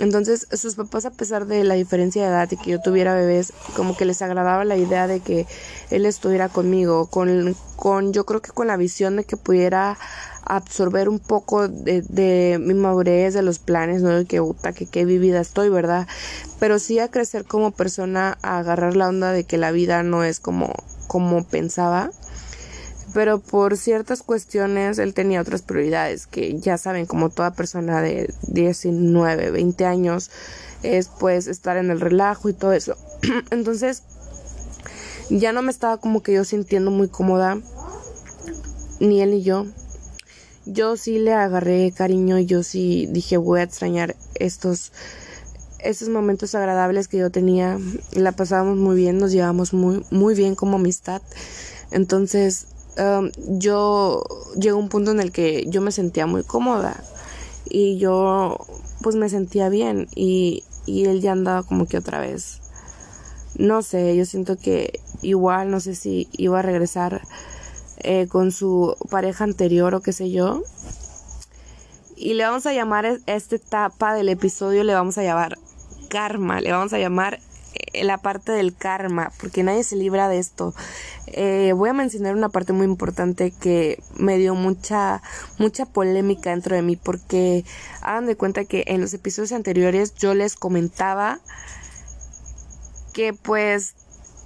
Speaker 1: Entonces, sus papás, a pesar de la diferencia de edad y que yo tuviera bebés, como que les agradaba la idea de que él estuviera conmigo, con, con yo creo que con la visión de que pudiera absorber un poco de, de mi madurez, de los planes, ¿no? De que, puta, que qué vivida estoy, ¿verdad? Pero sí a crecer como persona, a agarrar la onda de que la vida no es como, como pensaba pero por ciertas cuestiones él tenía otras prioridades que ya saben como toda persona de 19, 20 años es pues estar en el relajo y todo eso. Entonces ya no me estaba como que yo sintiendo muy cómoda ni él ni yo. Yo sí le agarré cariño y yo sí dije voy a extrañar estos estos momentos agradables que yo tenía. La pasábamos muy bien, nos llevamos muy muy bien como amistad. Entonces yo llegó un punto en el que yo me sentía muy cómoda y yo pues me sentía bien y, y él ya andaba como que otra vez. No sé, yo siento que igual, no sé si iba a regresar eh, con su pareja anterior o qué sé yo. Y le vamos a llamar a esta etapa del episodio, le vamos a llamar karma, le vamos a llamar la parte del karma, porque nadie se libra de esto. Eh, voy a mencionar una parte muy importante que me dio mucha, mucha polémica dentro de mí, porque hagan de cuenta que en los episodios anteriores yo les comentaba que pues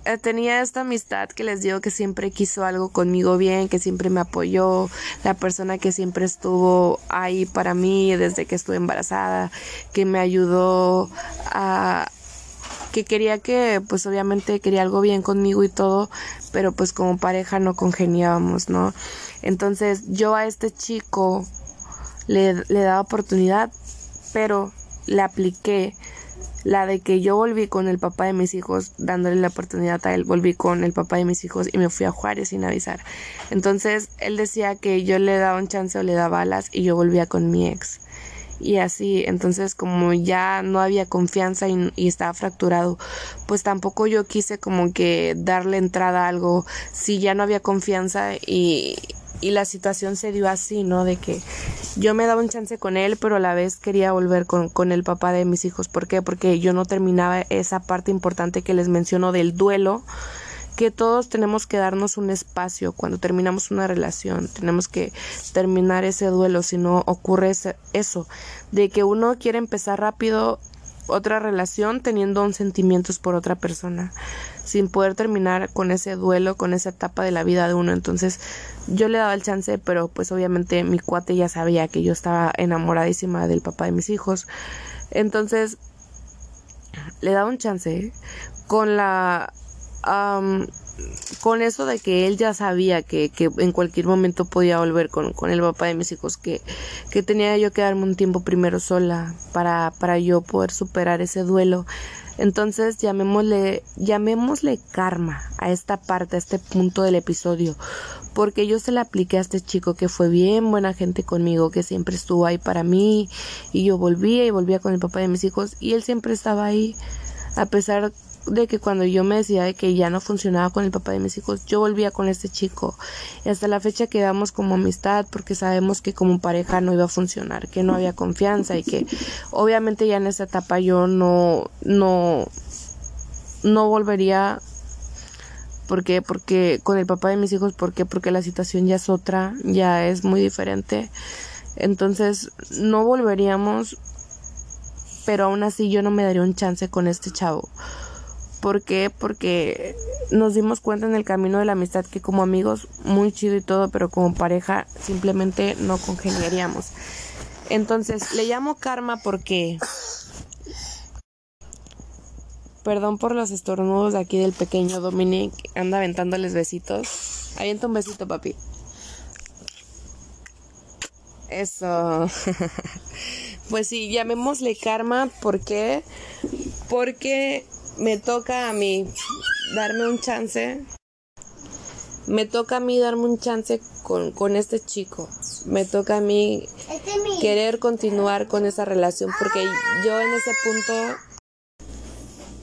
Speaker 1: eh, tenía esta amistad que les digo que siempre quiso algo conmigo bien, que siempre me apoyó, la persona que siempre estuvo ahí para mí desde que estuve embarazada, que me ayudó a que quería que, pues obviamente quería algo bien conmigo y todo, pero pues como pareja no congeniábamos, ¿no? Entonces yo a este chico le, le daba oportunidad, pero le apliqué la de que yo volví con el papá de mis hijos, dándole la oportunidad a él, volví con el papá de mis hijos y me fui a Juárez sin avisar. Entonces él decía que yo le daba un chance o le daba alas y yo volvía con mi ex y así entonces como ya no había confianza y, estaba fracturado pues tampoco yo quise como que darle entrada a algo si ya no había confianza y, y la situación se dio así, ¿no? De que yo me daba un chance con él, pero a la vez quería volver con, con el papá de mis hijos. ¿Por qué? Porque yo no terminaba esa parte importante que les menciono del duelo que todos tenemos que darnos un espacio cuando terminamos una relación, tenemos que terminar ese duelo, si no ocurre eso, de que uno quiere empezar rápido otra relación teniendo sentimientos por otra persona, sin poder terminar con ese duelo, con esa etapa de la vida de uno. Entonces yo le daba el chance, pero pues obviamente mi cuate ya sabía que yo estaba enamoradísima del papá de mis hijos. Entonces le daba un chance con la con eso de que él ya sabía que, que en cualquier momento podía volver con, con, el papá de mis hijos, que, que tenía yo que darme un tiempo primero sola para, para yo poder superar ese duelo. Entonces llamémosle, llamémosle karma a esta parte, a este punto del episodio, porque yo se le apliqué a este chico que fue bien buena gente conmigo, que siempre estuvo ahí para mí, y yo volvía y volvía con el papá de mis hijos, y él siempre estaba ahí, a pesar de que cuando yo me decía de que ya no funcionaba con el papá de mis hijos, yo volvía con este chico. Y hasta la fecha quedamos como amistad porque sabemos que como pareja no iba a funcionar, que no había confianza y que obviamente ya en esa etapa yo no, no, no volvería ¿Por qué? Porque con el papá de mis hijos, ¿por qué? Porque la situación ya es otra, ya es muy diferente. Entonces, no volveríamos, pero aún así yo no me daría un chance con este chavo. ¿Por qué? Porque nos dimos cuenta en el camino de la amistad que como amigos, muy chido y todo, pero como pareja simplemente no congeniaríamos. Entonces, le llamo karma porque Perdón por los estornudos de aquí del pequeño Dominic. Anda aventándoles besitos. Avienta un besito, papi. Eso. pues sí, llamémosle karma. ¿Por qué? Porque me toca a mí darme un chance. Me toca a mí darme un chance con, con este chico. Me toca a mí querer continuar con esa relación porque yo en ese punto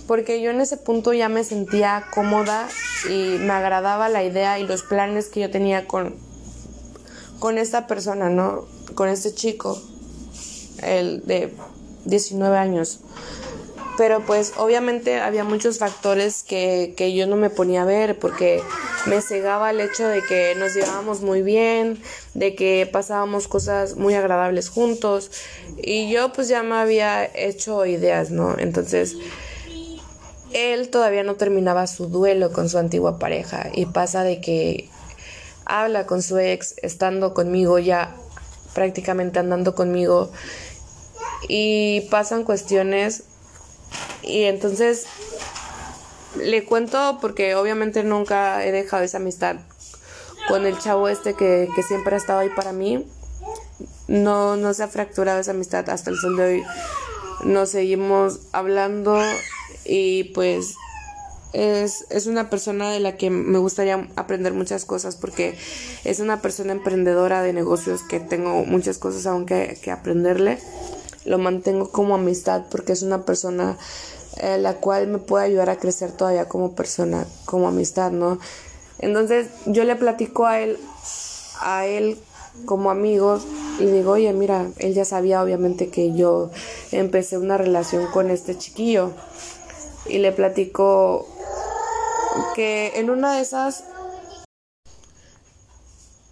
Speaker 1: porque yo en ese punto ya me sentía cómoda y me agradaba la idea y los planes que yo tenía con, con esta persona, ¿no? Con este chico, el de 19 años. Pero pues obviamente había muchos factores que, que yo no me ponía a ver porque me cegaba el hecho de que nos llevábamos muy bien, de que pasábamos cosas muy agradables juntos y yo pues ya me había hecho ideas, ¿no? Entonces él todavía no terminaba su duelo con su antigua pareja y pasa de que habla con su ex estando conmigo ya prácticamente andando conmigo y pasan cuestiones y entonces le cuento porque obviamente nunca he dejado esa amistad con el chavo este que, siempre ha estado ahí para mí no, no se ha fracturado esa amistad hasta el sol de hoy nos seguimos hablando y pues es, es, una persona de la que me gustaría aprender muchas cosas porque es una persona emprendedora de negocios que tengo muchas cosas aún que, que aprenderle. Lo mantengo como amistad porque es una persona eh, la cual me puede ayudar a crecer todavía como persona, como amistad, ¿no? Entonces yo le platico a él, a él como amigos y digo, oye, mira, él ya sabía obviamente que yo empecé una relación con este chiquillo y le platico que en una de esas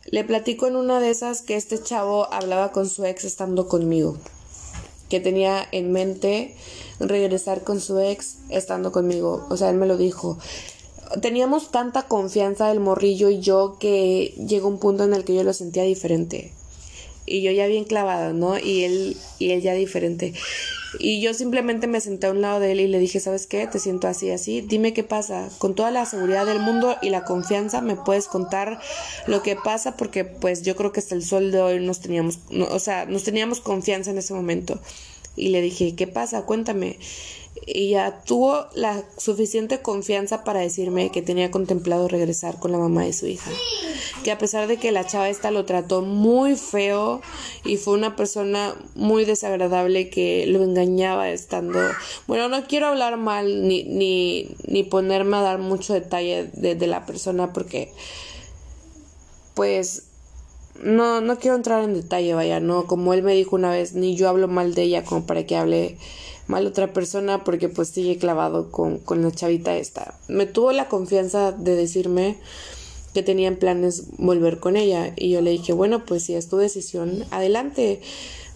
Speaker 1: le platico en una de esas que este chavo hablaba con su ex estando conmigo, que tenía en mente regresar con su ex estando conmigo, o sea, él me lo dijo. Teníamos tanta confianza el morrillo y yo que llegó un punto en el que yo lo sentía diferente. Y yo ya bien clavada, ¿no? Y él y él ya diferente. Y yo simplemente me senté a un lado de él y le dije, ¿sabes qué? Te siento así, así. Dime qué pasa. Con toda la seguridad del mundo y la confianza me puedes contar lo que pasa porque pues yo creo que hasta el sol de hoy nos teníamos, o sea, nos teníamos confianza en ese momento. Y le dije, ¿qué pasa? Cuéntame ya tuvo la suficiente confianza para decirme que tenía contemplado regresar con la mamá de su hija. Que a pesar de que la chava esta lo trató muy feo y fue una persona muy desagradable que lo engañaba estando... Bueno, no quiero hablar mal ni, ni, ni ponerme a dar mucho detalle de, de la persona porque pues no, no quiero entrar en detalle, vaya, no, como él me dijo una vez, ni yo hablo mal de ella como para que hable mal otra persona porque pues sigue clavado con, con la chavita esta. Me tuvo la confianza de decirme que tenían planes volver con ella y yo le dije, bueno, pues si es tu decisión, adelante.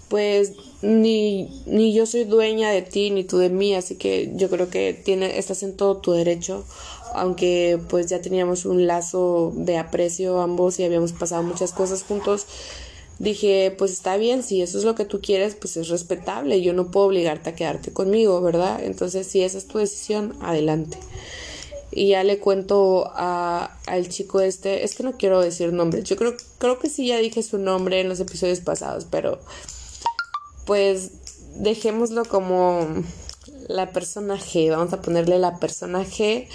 Speaker 1: Pues ni, ni yo soy dueña de ti ni tú de mí, así que yo creo que tiene, estás en todo tu derecho, aunque pues ya teníamos un lazo de aprecio ambos y habíamos pasado muchas cosas juntos dije, pues está bien, si eso es lo que tú quieres, pues es respetable, yo no puedo obligarte a quedarte conmigo, ¿verdad? Entonces, si esa es tu decisión, adelante. Y ya le cuento a, al chico este, es que no quiero decir nombre, yo creo, creo que sí ya dije su nombre en los episodios pasados, pero pues dejémoslo como la persona G, vamos a ponerle la persona G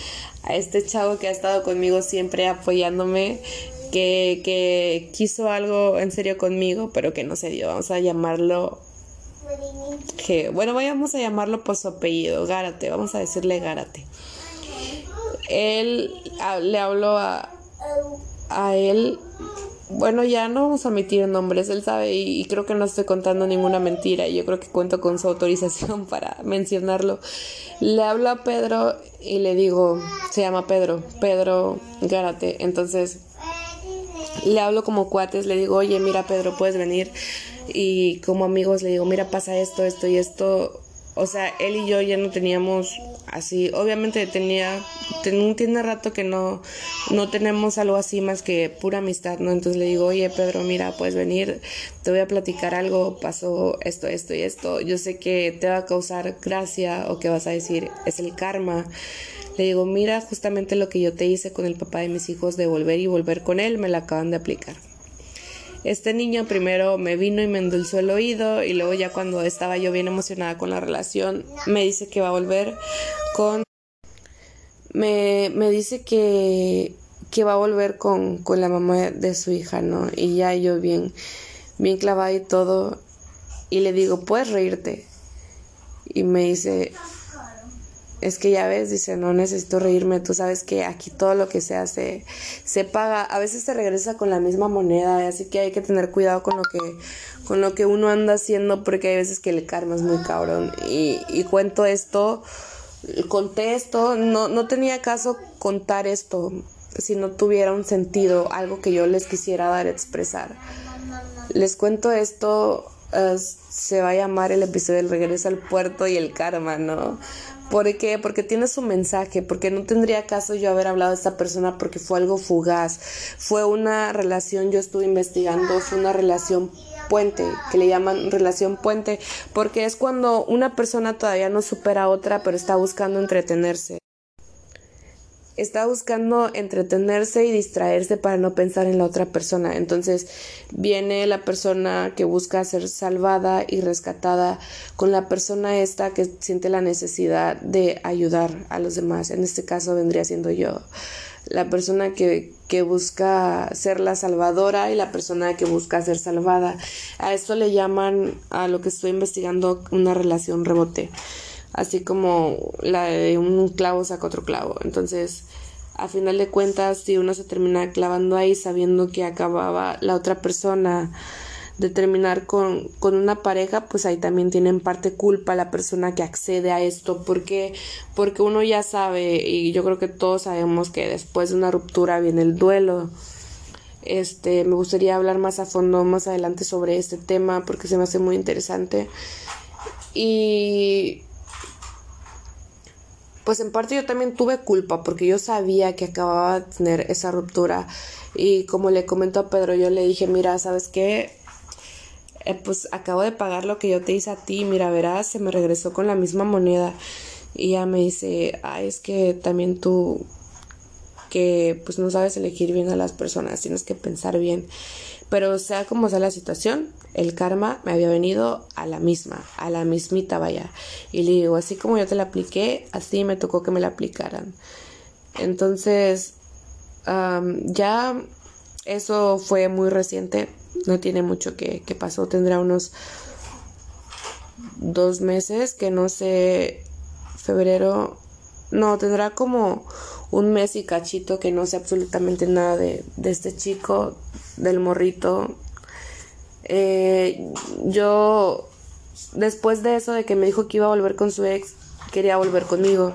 Speaker 1: a este chavo que ha estado conmigo siempre apoyándome que, quiso algo en serio conmigo, pero que no se dio. Vamos a llamarlo que bueno, vamos a llamarlo por su apellido, Gárate, vamos a decirle Gárate. Él le habló a, a él bueno, ya no vamos a omitir nombres, él sabe y, creo que no estoy contando ninguna mentira y yo creo que cuento con su autorización para mencionarlo. Le hablo a Pedro y le digo, se llama Pedro, Pedro Gárate, entonces le hablo como cuates, le digo, oye, mira Pedro, puedes venir y como amigos le digo, mira, pasa esto, esto y esto, o sea, él y yo ya no teníamos así, obviamente tenía, tiene rato que no, no tenemos algo así más que pura amistad, ¿no? Entonces le digo, oye Pedro, mira, puedes venir, te voy a platicar algo, pasó esto, esto y esto, yo sé que te va a causar gracia o que vas a decir, es el karma. Le digo, mira, justamente lo que yo te hice con el papá de mis hijos de volver y volver con él, me lo acaban de aplicar. Este niño primero me vino y me endulzó el oído y luego ya cuando estaba yo bien emocionada con la relación, me dice que va a volver con... Me, me dice que, que va a volver con, con la mamá de su hija, ¿no? Y ya yo bien, bien clavada y todo. Y le digo, puedes reírte. Y me dice, es que ya ves, dice, no necesito reírme, tú sabes que aquí todo lo que se hace se paga, a veces se regresa con la misma moneda, así que hay que tener cuidado con lo que con lo que uno anda haciendo porque hay veces que el karma es muy cabrón y, y cuento esto, conté esto, no, no tenía caso contar esto si no tuviera un sentido, algo que yo les quisiera dar a expresar. Les cuento esto, se va a llamar el episodio del regreso al puerto y el karma, ¿no? ¿Por qué? Porque tiene su mensaje, porque no tendría caso yo haber hablado de esta persona porque fue algo fugaz, fue una relación, yo estuve investigando, fue una relación puente, que le llaman relación puente, porque es cuando una persona todavía no supera a otra, pero está buscando entretenerse está buscando entretenerse y distraerse para no pensar en la otra persona. Entonces viene la persona que busca ser salvada y rescatada con la persona esta que siente la necesidad de ayudar a los demás. En este caso vendría siendo yo. La persona que, que busca ser la salvadora y la persona que busca ser salvada. A esto le llaman, a lo que estoy investigando, una relación rebote así como la de un clavo saca otro clavo. Entonces, a final de cuentas, si uno se termina clavando ahí sabiendo que acababa la otra persona de terminar con, con una pareja, pues ahí también tienen parte culpa la persona que accede a esto, porque, porque uno ya sabe, y yo creo que todos sabemos que después de una ruptura viene el duelo. Este, me gustaría hablar más a fondo más adelante sobre este tema porque se me hace muy interesante. Y pues en parte yo también tuve culpa porque yo sabía que acababa de tener esa ruptura y como le comentó a Pedro, yo le dije, mira, ¿sabes qué? Eh, pues acabo de pagar lo que yo te hice a ti, mira, verás, se me regresó con la misma moneda y ella me dice, ay, es que también tú que pues no sabes elegir bien a las personas, tienes que pensar bien. Pero sea como sea la situación, el karma me había venido a la misma, a la mismita vaya. Y le digo, así como yo te la apliqué, así me tocó que me la aplicaran. Entonces, ya eso fue muy reciente, no tiene mucho que, que pasó, tendrá unos dos meses, que no sé, febrero, no, tendrá como un mes y cachito que no sé absolutamente nada de, de este chico, del morrito, eh, yo, después de eso, de que me dijo que iba a volver con su ex, quería volver conmigo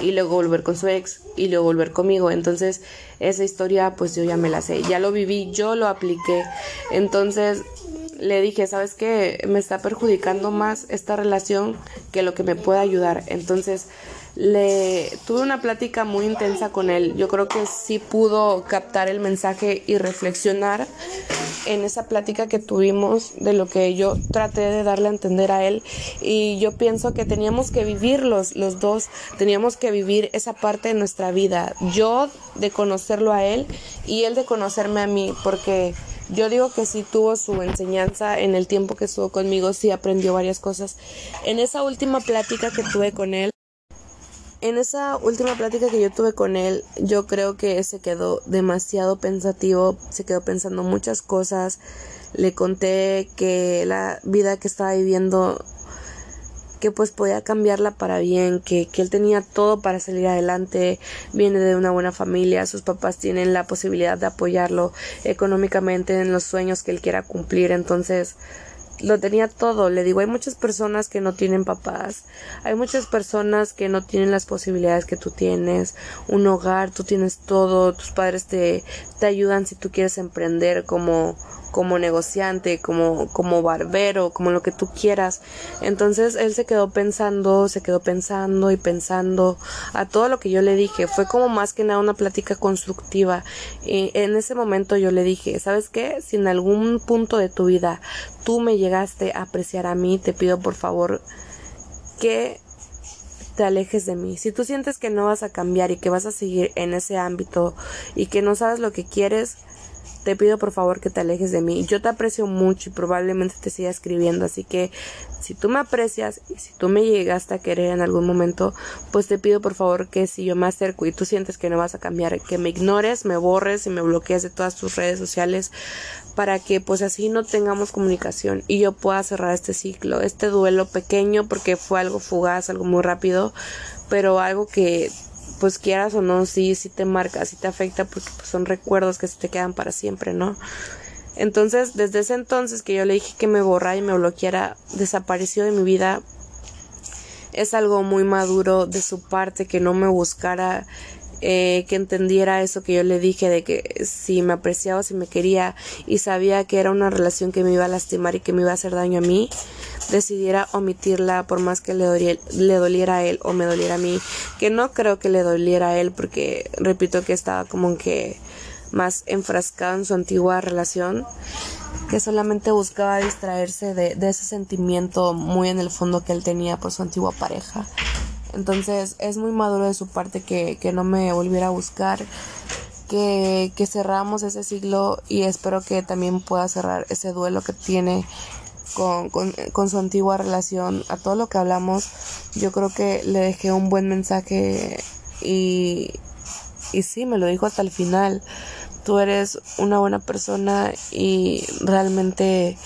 Speaker 1: y luego volver con su ex y luego volver conmigo. Entonces, esa historia pues yo ya me la sé, ya lo viví, yo lo apliqué. Entonces, le dije, ¿sabes qué? Me está perjudicando más esta relación que lo que me puede ayudar. Entonces, le tuve una plática muy intensa con él. Yo creo que sí pudo captar el mensaje y reflexionar en esa plática que tuvimos de lo que yo traté de darle a entender a él y yo pienso que teníamos que vivir los, los dos, teníamos que vivir esa parte de nuestra vida, yo de conocerlo a él y él de conocerme a mí, porque yo digo que sí tuvo su enseñanza en el tiempo que estuvo conmigo, sí aprendió varias cosas. En esa última plática que tuve con él, en esa última plática que yo tuve con él, yo creo que se quedó demasiado pensativo, se quedó pensando muchas cosas. Le conté que la vida que estaba viviendo que pues podía cambiarla para bien, que, que él tenía todo para salir adelante, viene de una buena familia, sus papás tienen la posibilidad de apoyarlo económicamente en los sueños que él quiera cumplir, entonces lo tenía todo. Le digo, hay muchas personas que no tienen papás, hay muchas personas que no tienen las posibilidades que tú tienes, un hogar, tú tienes todo, tus padres te, te ayudan si tú quieres emprender como como negociante, como, como barbero, como lo que tú quieras. Entonces él se quedó pensando, se quedó pensando y pensando a todo lo que yo le dije. Fue como más que nada una plática constructiva. Y en ese momento yo le dije, ¿sabes qué? Si en algún punto de tu vida tú me llegaste a apreciar a mí, te pido por favor que te alejes de mí. Si tú sientes que no vas a cambiar y que vas a seguir en ese ámbito y que no sabes lo que quieres, te pido por favor que te alejes de mí. Yo te aprecio mucho y probablemente te siga escribiendo, así que si tú me aprecias y si tú me llegaste a querer en algún momento, pues te pido por favor que si yo me acerco y tú sientes que no vas a cambiar, que me ignores, me borres y me bloquees de todas tus redes sociales para que pues así no tengamos comunicación y yo pueda cerrar este ciclo, este duelo pequeño porque fue algo fugaz, algo muy rápido, pero algo que pues quieras o no, sí, sí te marca, sí te afecta porque pues, son recuerdos que se te quedan para siempre, ¿no? Entonces, desde ese entonces que yo le dije que me borra y me bloqueara, desapareció de mi vida. Es algo muy maduro de su parte que no me buscara, eh, que entendiera eso que yo le dije de que si me apreciaba, si me quería y sabía que era una relación que me iba a lastimar y que me iba a hacer daño a mí, decidiera omitirla por más que le, doliera, le doliera a él o me doliera a mí, que no creo que le doliera a él porque repito que estaba como que más enfrascado en su antigua relación que solamente buscaba distraerse de, de, ese sentimiento muy en el fondo que él tenía por su antigua pareja. Entonces es muy maduro de su parte que, que no me volviera a buscar, que, que cerramos ese siglo y espero que también pueda cerrar ese duelo que tiene con, con, su antigua relación, a todo lo que hablamos, yo creo que le dejé un buen mensaje y, y sí, me lo dijo hasta el final. Tú eres una buena persona y realmente,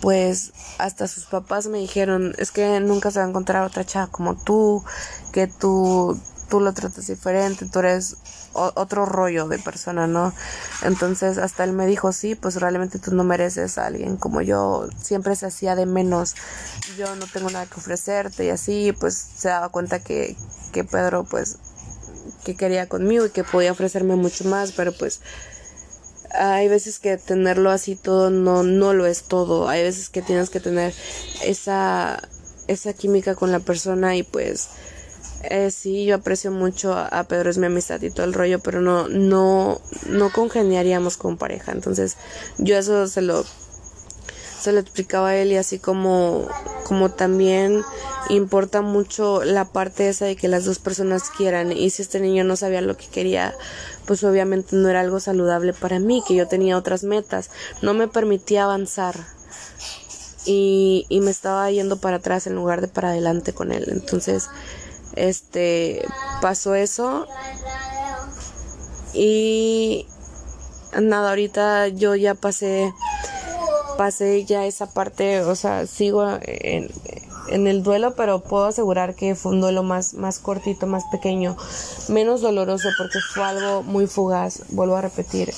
Speaker 1: pues, hasta sus papás me dijeron, es que nunca se va a encontrar otra chava como tú, que tú, tú lo tratas diferente, tú eres otro rollo de persona, ¿no? Entonces hasta él me dijo, sí, pues realmente tú no mereces a alguien como yo, siempre se hacía de menos, yo no tengo nada que ofrecerte y así, pues se daba cuenta que, que Pedro pues que quería conmigo y que podía ofrecerme mucho más, pero pues hay veces que tenerlo así todo no, no lo es todo, hay veces que tienes que tener esa, esa química con la persona y pues eh, sí, yo aprecio mucho a, Pedro, es mi amistad y todo el rollo, pero no, no, no congeniaríamos con pareja. Entonces, yo eso se lo, se lo explicaba a él y así como, como también importa mucho la parte esa de que las dos personas quieran y si este niño no sabía lo que quería, pues obviamente no era algo saludable para mí, que yo tenía otras metas, no me permitía avanzar. Y, y me estaba yendo para atrás en lugar de para adelante con él. Entonces, este pasó eso y nada ahorita yo ya pasé pasé ya esa parte o sea sigo en, en el duelo pero puedo asegurar que fue un duelo más más cortito más pequeño menos doloroso porque fue algo muy fugaz vuelvo a repetir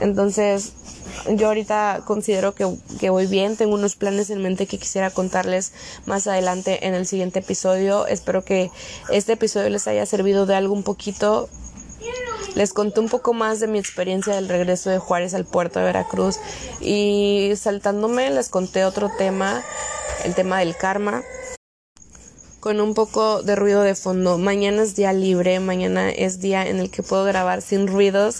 Speaker 1: entonces yo ahorita considero que, que, voy bien, tengo unos planes en mente que quisiera contarles más adelante en el siguiente episodio. Espero que este episodio les haya servido de algo un poquito. Les conté un poco más de mi experiencia del regreso de Juárez al puerto de Veracruz y saltándome les conté otro tema, el tema del karma con un poco de ruido de fondo. Mañana es día libre, mañana es día en el que puedo grabar sin ruidos.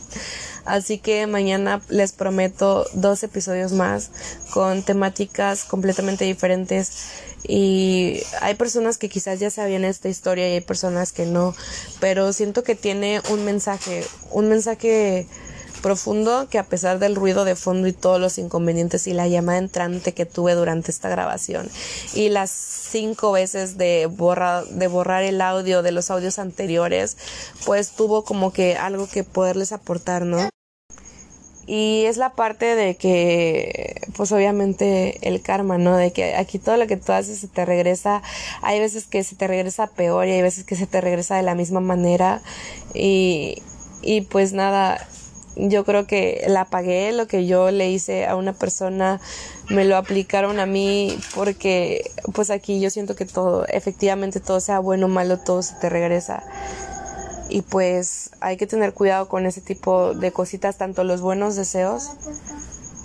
Speaker 1: Así que mañana les prometo dos episodios más con temáticas completamente diferentes. Y hay personas que quizás ya sabían esta historia y hay personas que no. Pero siento que tiene un mensaje, un mensaje profundo que a pesar del ruido de fondo y todos los inconvenientes y la llamada entrante que tuve durante esta grabación y las cinco veces de borrar, de borrar el audio de los audios anteriores, pues tuvo como que algo que poderles aportar, ¿no? Y es la parte de que, pues obviamente el karma, ¿no? De que aquí todo lo que tú haces se te regresa. Hay veces que se te regresa peor y hay veces que se te regresa de la misma manera. Y, y pues nada, yo creo que la pagué, lo que yo le hice a una persona, me lo aplicaron a mí porque pues aquí yo siento que todo, efectivamente todo sea bueno o malo, todo se te regresa y pues hay que tener cuidado con ese tipo de cositas, tanto los buenos deseos,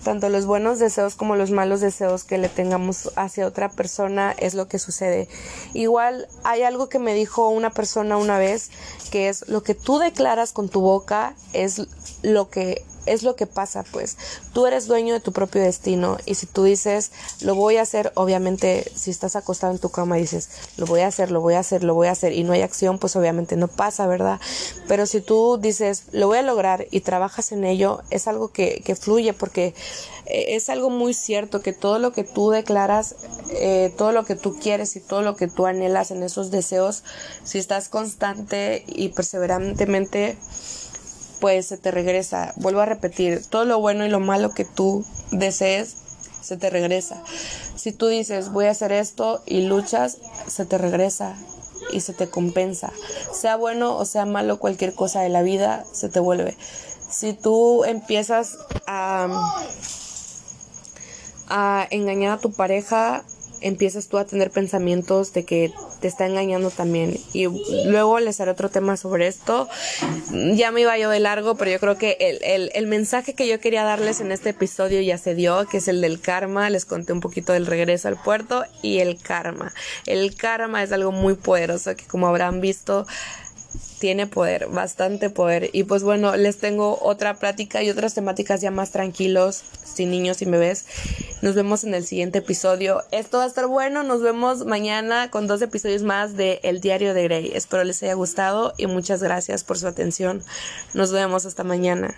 Speaker 1: tanto los buenos deseos como los malos deseos que le tengamos hacia otra persona es lo que sucede. Igual hay algo que me dijo una persona una vez, que es lo que tú declaras con tu boca es lo que es lo que pasa, pues tú eres dueño de tu propio destino y si tú dices, lo voy a hacer, obviamente si estás acostado en tu cama y dices, lo voy a hacer, lo voy a hacer, lo voy a hacer y no hay acción, pues obviamente no pasa, ¿verdad? Pero si tú dices, lo voy a lograr y trabajas en ello, es algo que, que fluye porque eh, es algo muy cierto que todo lo que tú declaras, eh, todo lo que tú quieres y todo lo que tú anhelas en esos deseos, si estás constante y perseverantemente, pues se te regresa. Vuelvo a repetir, todo lo bueno y lo malo que tú desees, se te regresa. Si tú dices, voy a hacer esto y luchas, se te regresa y se te compensa. Sea bueno o sea malo cualquier cosa de la vida, se te vuelve. Si tú empiezas a, a engañar a tu pareja, empiezas tú a tener pensamientos de que te está engañando también. Y luego les haré otro tema sobre esto. Ya me iba yo de largo, pero yo creo que el, el, el mensaje que yo quería darles en este episodio ya se dio, que es el del karma. Les conté un poquito del regreso al puerto y el karma. El karma es algo muy poderoso que como habrán visto tiene poder, bastante poder. Y pues bueno, les tengo otra plática y otras temáticas ya más tranquilos, sin niños, sin bebés. Nos vemos en el siguiente episodio. Esto va a estar bueno. Nos vemos mañana con dos episodios más de El Diario de Grey. Espero les haya gustado y muchas gracias por su atención. Nos vemos hasta mañana.